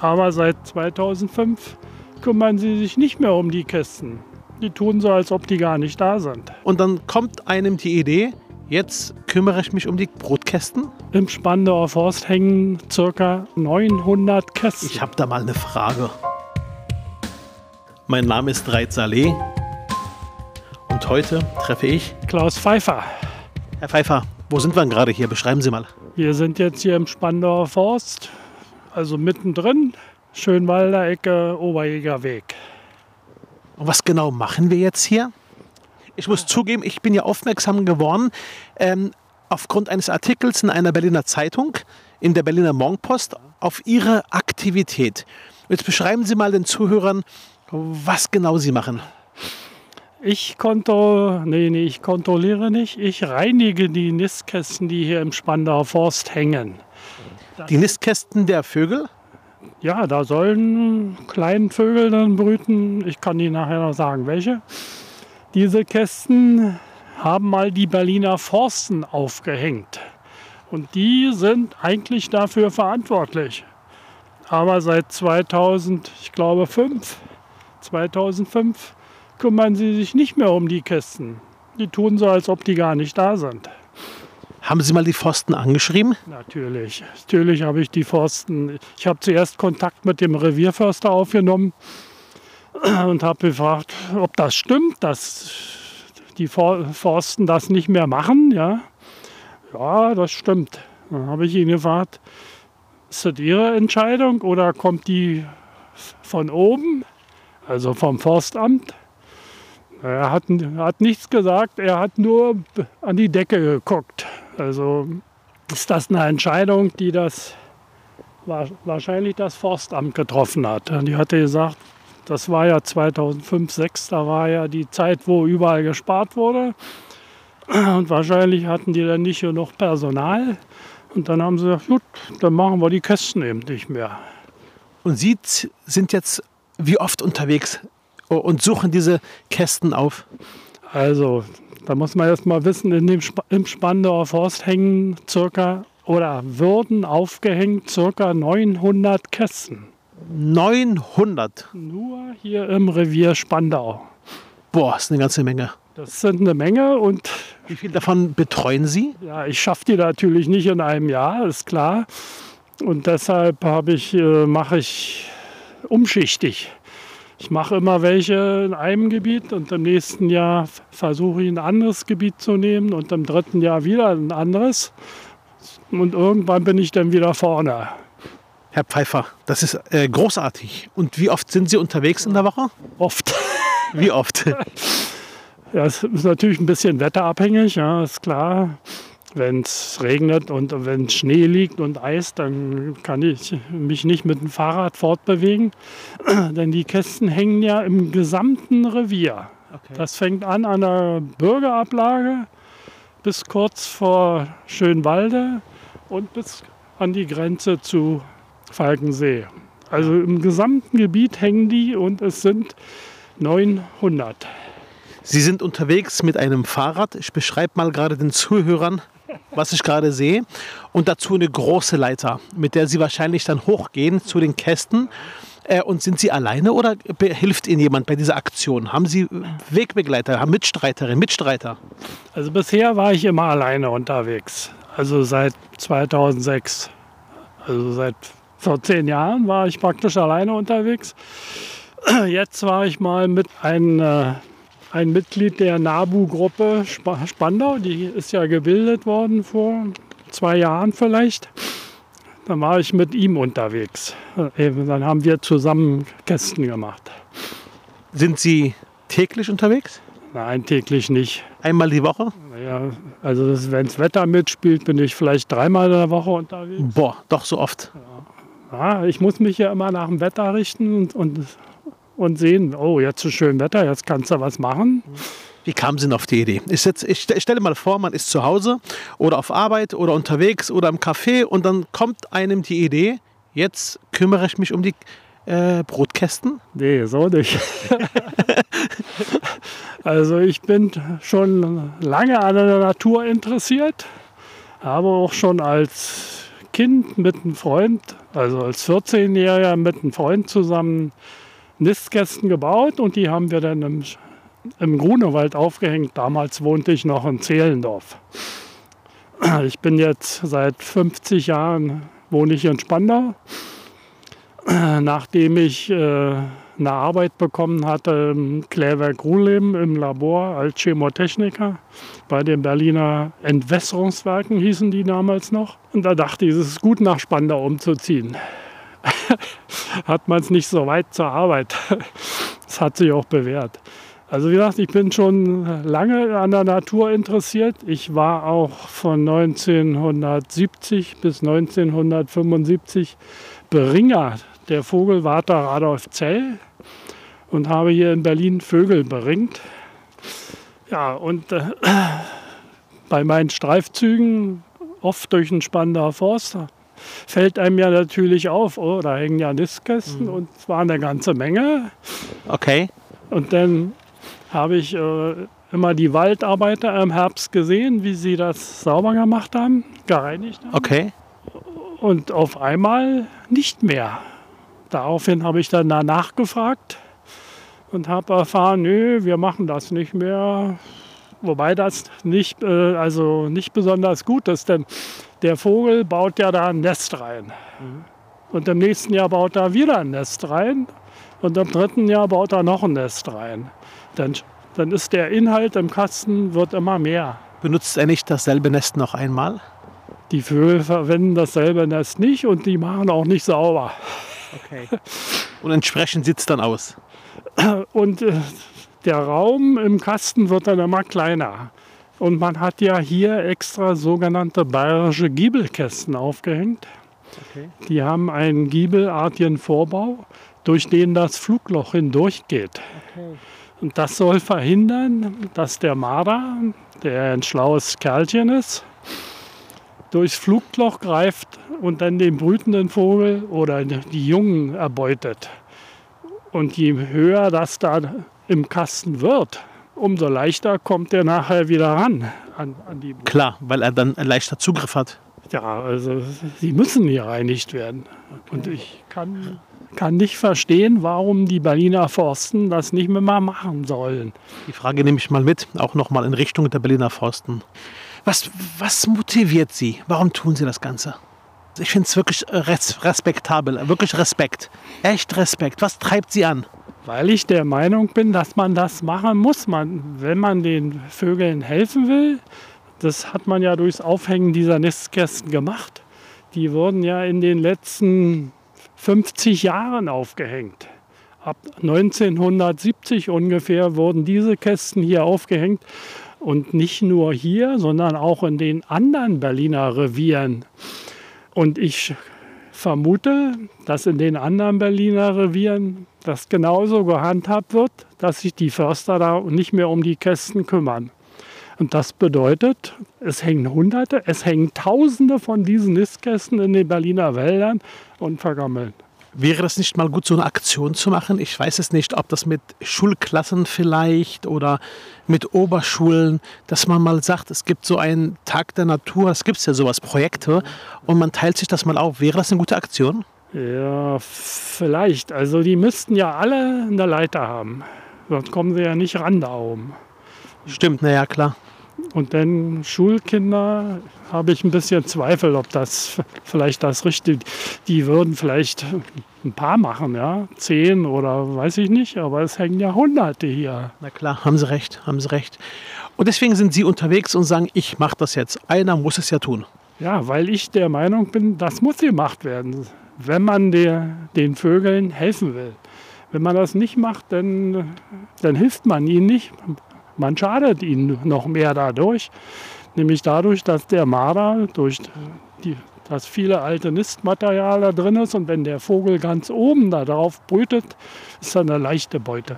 Aber seit 2005 kümmern sie sich nicht mehr um die Kästen. Die tun so, als ob die gar nicht da sind. Und dann kommt einem die Idee, jetzt kümmere ich mich um die Brotkästen. Im Spandauer Forst hängen ca. 900 Kästen. Ich habe da mal eine Frage. Mein Name ist Reit Saleh und heute treffe ich Klaus Pfeiffer. Herr Pfeiffer. Wo sind wir denn gerade hier? Beschreiben Sie mal. Wir sind jetzt hier im Spandauer Forst, also mittendrin, Schönwalder Ecke, Oberjägerweg. Und was genau machen wir jetzt hier? Ich muss zugeben, ich bin ja aufmerksam geworden ähm, aufgrund eines Artikels in einer Berliner Zeitung, in der Berliner Morgenpost, auf Ihre Aktivität. Jetzt beschreiben Sie mal den Zuhörern, was genau Sie machen. Ich, kontro nee, nee, ich kontrolliere nicht, ich reinige die Nistkästen, die hier im Spandauer Forst hängen. Die Nistkästen der Vögel? Ja, da sollen kleine Vögel dann brüten. Ich kann Ihnen nachher noch sagen, welche. Diese Kästen haben mal die Berliner Forsten aufgehängt. Und die sind eigentlich dafür verantwortlich. Aber seit 2000, ich glaube 5, 2005 kümmern sie sich nicht mehr um die Kästen. Die tun so, als ob die gar nicht da sind. Haben Sie mal die Forsten angeschrieben? Natürlich. Natürlich habe ich die Forsten. Ich habe zuerst Kontakt mit dem Revierförster aufgenommen und habe gefragt, ob das stimmt, dass die Forsten das nicht mehr machen. Ja, ja das stimmt. Dann habe ich ihn gefragt, ist das Ihre Entscheidung oder kommt die von oben, also vom Forstamt? Er hat, hat nichts gesagt, er hat nur an die Decke geguckt. Also ist das eine Entscheidung, die das wahrscheinlich das Forstamt getroffen hat. Die hatte gesagt, das war ja 2005, 2006, da war ja die Zeit, wo überall gespart wurde. Und wahrscheinlich hatten die dann nicht genug Personal. Und dann haben sie gesagt, gut, dann machen wir die Kästen eben nicht mehr. Und Sie sind jetzt wie oft unterwegs und suchen diese Kästen auf? Also, da muss man erst mal wissen, in dem Sp im Spandauer Forst hängen circa oder würden aufgehängt circa 900 Kästen. 900? Nur hier im Revier Spandau. Boah, das ist eine ganze Menge. Das sind eine Menge und. Wie viel davon betreuen Sie? Ja, ich schaffe die natürlich nicht in einem Jahr, ist klar. Und deshalb ich, äh, mache ich umschichtig. Ich mache immer welche in einem Gebiet und im nächsten Jahr versuche ich ein anderes Gebiet zu nehmen und im dritten Jahr wieder ein anderes. Und irgendwann bin ich dann wieder vorne. Herr Pfeiffer, das ist äh, großartig. Und wie oft sind Sie unterwegs in der Woche? Oft. Wie oft? ja, es ist natürlich ein bisschen wetterabhängig, ja, ist klar. Wenn es regnet und wenn Schnee liegt und Eis, dann kann ich mich nicht mit dem Fahrrad fortbewegen, denn die Kästen hängen ja im gesamten Revier. Okay. Das fängt an an der Bürgerablage bis kurz vor Schönwalde und bis an die Grenze zu Falkensee. Also im gesamten Gebiet hängen die und es sind 900. Sie sind unterwegs mit einem Fahrrad. Ich beschreibe mal gerade den Zuhörern, was ich gerade sehe. Und dazu eine große Leiter, mit der Sie wahrscheinlich dann hochgehen zu den Kästen. Äh, und sind Sie alleine oder hilft Ihnen jemand bei dieser Aktion? Haben Sie Wegbegleiter, haben Mitstreiterinnen, Mitstreiter? Also bisher war ich immer alleine unterwegs. Also seit 2006. Also seit vor zehn Jahren war ich praktisch alleine unterwegs. Jetzt war ich mal mit einem äh, ein Mitglied der NABU-Gruppe Spandau. Die ist ja gebildet worden vor zwei Jahren vielleicht. Dann war ich mit ihm unterwegs. Äh, dann haben wir zusammen Kästen gemacht. Sind Sie täglich unterwegs? Nein, täglich nicht. Einmal die Woche? Ja, also wenn das Wetter mitspielt, bin ich vielleicht dreimal in der Woche unterwegs. Boah, doch so oft. Ja. ja ich muss mich ja immer nach dem Wetter richten und, und und sehen, oh, jetzt ist schön Wetter, jetzt kannst du was machen. Wie kamen Sie denn auf die Idee? Ich, jetzt, ich stelle mal vor, man ist zu Hause oder auf Arbeit oder unterwegs oder im Café und dann kommt einem die Idee, jetzt kümmere ich mich um die äh, Brotkästen? Nee, so nicht. also ich bin schon lange an der Natur interessiert, habe auch schon als Kind mit einem Freund, also als 14-Jähriger mit einem Freund zusammen Nistkästen gebaut und die haben wir dann im, im Grunewald aufgehängt. Damals wohnte ich noch in Zehlendorf. Ich bin jetzt seit 50 Jahren wohne ich in Spandau. Nachdem ich äh, eine Arbeit bekommen hatte im Klärwerk Ruhleben im Labor als Chemotechniker bei den Berliner Entwässerungswerken hießen die damals noch. Und da dachte ich, es ist gut nach Spandau umzuziehen. hat man es nicht so weit zur Arbeit. Das hat sich auch bewährt. Also wie gesagt, ich bin schon lange an der Natur interessiert. Ich war auch von 1970 bis 1975 Beringer der Vogelwarter Radolf Zell und habe hier in Berlin Vögel beringt. Ja, und äh, bei meinen Streifzügen, oft durch den Spandauer Forst, fällt einem ja natürlich auf, oh, da hängen ja Nistkästen mhm. und zwar eine ganze Menge. Okay. Und dann habe ich äh, immer die Waldarbeiter im Herbst gesehen, wie sie das sauber gemacht haben, gereinigt haben. Okay. Und auf einmal nicht mehr. Daraufhin habe ich dann danach gefragt und habe erfahren, nö, wir machen das nicht mehr. Wobei das nicht, äh, also nicht besonders gut ist, denn der Vogel baut ja da ein Nest rein. Mhm. Und im nächsten Jahr baut er wieder ein Nest rein. Und im dritten Jahr baut er noch ein Nest rein. Dann, dann ist der Inhalt im Kasten wird immer mehr. Benutzt er nicht dasselbe Nest noch einmal? Die Vögel verwenden dasselbe Nest nicht und die machen auch nicht sauber. Okay. Und entsprechend sieht es dann aus. Und äh, der Raum im Kasten wird dann immer kleiner. Und man hat ja hier extra sogenannte bayerische Giebelkästen aufgehängt. Okay. Die haben einen giebelartigen Vorbau, durch den das Flugloch hindurchgeht. Okay. Und das soll verhindern, dass der Marder, der ein schlaues Kerlchen ist, durchs Flugloch greift und dann den brütenden Vogel oder die Jungen erbeutet. Und je höher das da im Kasten wird, umso leichter kommt er nachher wieder ran an, an die Brut. Klar, weil er dann leichter Zugriff hat. Ja, also sie müssen hier reinigt werden. Und ich kann, kann nicht verstehen, warum die Berliner Forsten das nicht mehr mal machen sollen. Die Frage nehme ich mal mit, auch nochmal in Richtung der Berliner Forsten. Was, was motiviert Sie? Warum tun Sie das Ganze? Ich finde es wirklich res respektabel, wirklich Respekt. Echt Respekt. Was treibt Sie an? Weil ich der Meinung bin, dass man das machen muss, man, wenn man den Vögeln helfen will. Das hat man ja durchs Aufhängen dieser Nistkästen gemacht. Die wurden ja in den letzten 50 Jahren aufgehängt. Ab 1970 ungefähr wurden diese Kästen hier aufgehängt. Und nicht nur hier, sondern auch in den anderen Berliner Revieren. Und ich vermute, dass in den anderen Berliner Revieren das genauso gehandhabt wird, dass sich die Förster da nicht mehr um die Kästen kümmern. Und das bedeutet, es hängen Hunderte, es hängen Tausende von diesen Nistkästen in den Berliner Wäldern und vergammeln. Wäre das nicht mal gut, so eine Aktion zu machen? Ich weiß es nicht, ob das mit Schulklassen vielleicht oder mit Oberschulen, dass man mal sagt, es gibt so einen Tag der Natur, es gibt ja sowas, Projekte, und man teilt sich das mal auf. Wäre das eine gute Aktion? Ja, vielleicht. Also die müssten ja alle eine Leiter haben. Sonst kommen sie ja nicht ran da oben. Stimmt, naja, klar. Und dann Schulkinder habe ich ein bisschen Zweifel, ob das vielleicht das Richtige. Die würden vielleicht ein paar machen, ja, zehn oder weiß ich nicht, aber es hängen ja Hunderte hier. Na klar, haben Sie recht, haben Sie recht. Und deswegen sind Sie unterwegs und sagen, ich mache das jetzt. Einer muss es ja tun. Ja, weil ich der Meinung bin, das muss gemacht werden, wenn man der, den Vögeln helfen will. Wenn man das nicht macht, dann, dann hilft man ihnen nicht. Man schadet ihnen noch mehr dadurch, nämlich dadurch, dass der Marder durch die, dass viele alte Nistmaterial da drin ist und wenn der Vogel ganz oben da drauf brütet, ist das eine leichte Beute.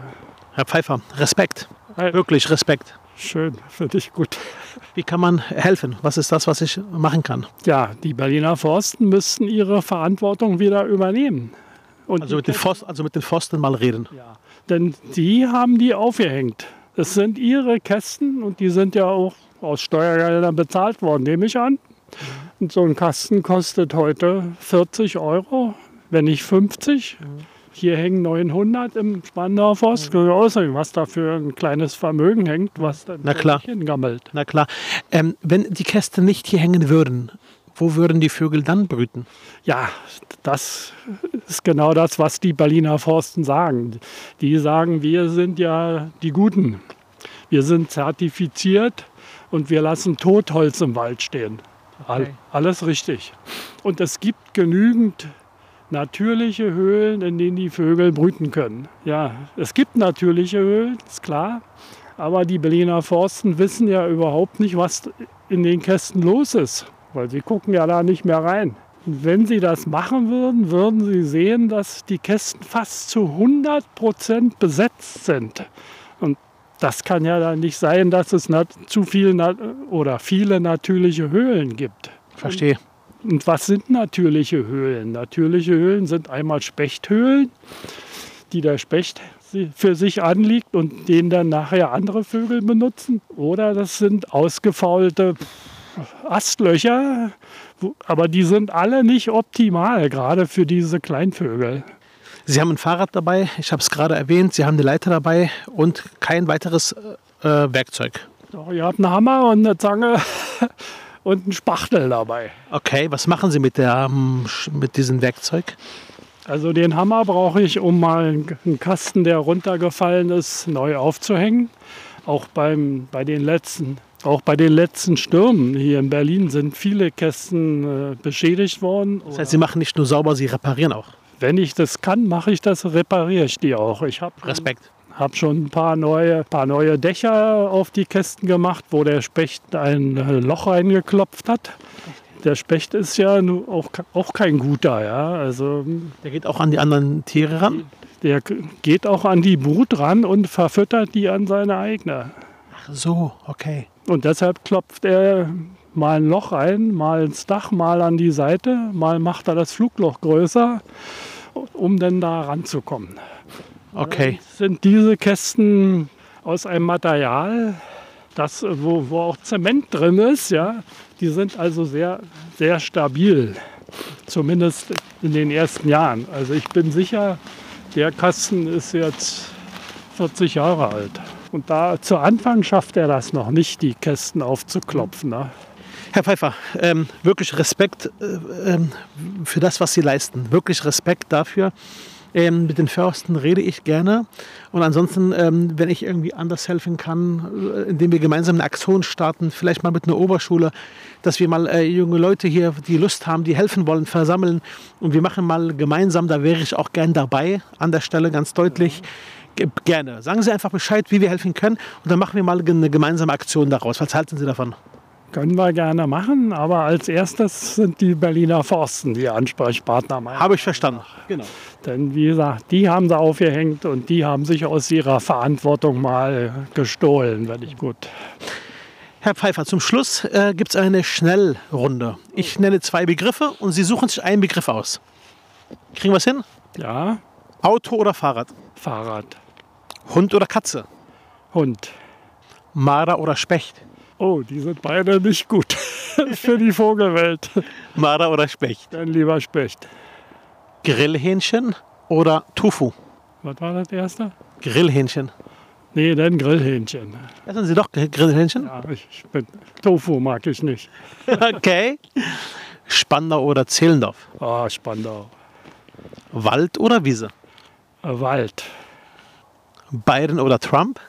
Herr Pfeiffer, Respekt. Wirklich Respekt. Schön, finde ich gut. Wie kann man helfen? Was ist das, was ich machen kann? Ja, die Berliner Forsten müssten ihre Verantwortung wieder übernehmen. Also mit, Forst, also, mit den Forsten mal reden. Ja, denn die haben die aufgehängt. Es sind ihre Kästen und die sind ja auch aus Steuergeldern bezahlt worden, nehme ich an. Und so ein Kasten kostet heute 40 Euro, wenn nicht 50. Hier hängen 900 im Spandauer Forst. Mhm. Außerdem, was da für ein kleines Vermögen hängt, was dann Na klar. hingammelt. Na klar. Ähm, wenn die Kästen nicht hier hängen würden, wo würden die Vögel dann brüten? Ja, das ist genau das, was die Berliner Forsten sagen. Die sagen, wir sind ja die Guten. Wir sind zertifiziert und wir lassen Totholz im Wald stehen. Okay. Alles richtig. Und es gibt genügend natürliche Höhlen, in denen die Vögel brüten können. Ja, es gibt natürliche Höhlen, ist klar. Aber die Berliner Forsten wissen ja überhaupt nicht, was in den Kästen los ist, weil sie gucken ja da nicht mehr rein. Und wenn sie das machen würden, würden sie sehen, dass die Kästen fast zu 100 Prozent besetzt sind. Und das kann ja dann nicht sein, dass es zu viel nat- oder viele natürliche Höhlen gibt. Verstehe. Und was sind natürliche Höhlen? Natürliche Höhlen sind einmal Spechthöhlen, die der Specht für sich anliegt und den dann nachher andere Vögel benutzen. Oder das sind ausgefaulte Astlöcher, aber die sind alle nicht optimal, gerade für diese Kleinvögel. Sie haben ein Fahrrad dabei, ich habe es gerade erwähnt, Sie haben eine Leiter dabei und kein weiteres äh, Werkzeug. Doch, ihr habt einen Hammer und eine Zange und einen Spachtel dabei. Okay, was machen Sie mit, der, ähm, mit diesem Werkzeug? Also den Hammer brauche ich, um mal einen Kasten, der runtergefallen ist, neu aufzuhängen. Auch beim, bei den letzten, auch bei den letzten Stürmen hier in Berlin sind viele Kästen äh, beschädigt worden. Das heißt, Sie machen nicht nur sauber, Sie reparieren auch. Wenn ich das kann, mache ich das, repariere ich die auch. Ich habe Respekt. hab schon ein paar neue, paar neue Dächer auf die Kästen gemacht, wo der Specht ein äh, Loch reingeklopft hat. Der Specht ist ja auch, auch kein guter, ja. Also Der geht auch an die anderen Tiere ran. Der geht auch an die Brut ran und verfüttert die an seine eigene. Ach so, okay. Und deshalb klopft er mal ein Loch rein, mal ins Dach, mal an die Seite, mal macht er das Flugloch größer, um dann da ranzukommen. Okay. Sind diese Kästen aus einem Material, das, wo, wo auch Zement drin ist, ja, die sind also sehr, sehr stabil. Zumindest in den ersten Jahren. Also ich bin sicher, der Kasten ist jetzt 40 Jahre alt. Und da zu Anfang schafft er das noch nicht, die Kästen aufzuklopfen. Ne? Herr Pfeiffer, ähm, wirklich Respekt äh, ähm, für das, was Sie leisten. Wirklich Respekt dafür. Ähm, mit den Försten rede ich gerne. Und ansonsten, ähm, wenn ich irgendwie anders helfen kann, äh, indem wir gemeinsam eine Aktion starten, vielleicht mal mit einer Oberschule, dass wir mal äh, junge Leute hier, die Lust haben, die helfen wollen, versammeln. Und wir machen mal gemeinsam, da wäre ich auch gern dabei, an der Stelle ganz deutlich. Ge- Gerne. Sagen Sie einfach Bescheid, wie wir helfen können. Und dann machen wir mal eine gemeinsame Aktion daraus. Was halten Sie davon? Können wir gerne machen, aber als erstes sind die Berliner Forsten die Ansprechpartner. Habe ich verstanden. Genau. Denn wie gesagt, die haben sie aufgehängt und die haben sich aus ihrer Verantwortung mal gestohlen, wenn ich gut. Herr Pfeiffer, zum Schluss äh, gibt es eine Schnellrunde. Ich nenne zwei Begriffe und Sie suchen sich einen Begriff aus. Kriegen wir es hin? Ja, Auto oder Fahrrad? Fahrrad, Hund oder Katze? Hund. Marder oder Specht? Oh, die sind beide nicht gut für die Vogelwelt. Marder oder Specht? Dann lieber Specht. Grillhähnchen oder Tofu? Was war das erste? Grillhähnchen. Nee, dann Grillhähnchen. Essen Sie doch Grillhähnchen? Ja, ich bin, Tofu mag ich nicht. Okay. Spandau oder Zehlendorf? Ah, Spandau. Wald oder Wiese? Wald. Biden oder Trump?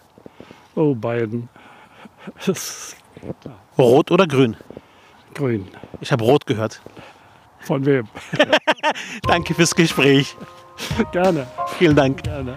Oh, Biden. Rot oder Grün? grün. Ich habe Rot gehört. Von wem? Danke fürs Gespräch. Gerne, Vielen Dank. gerne.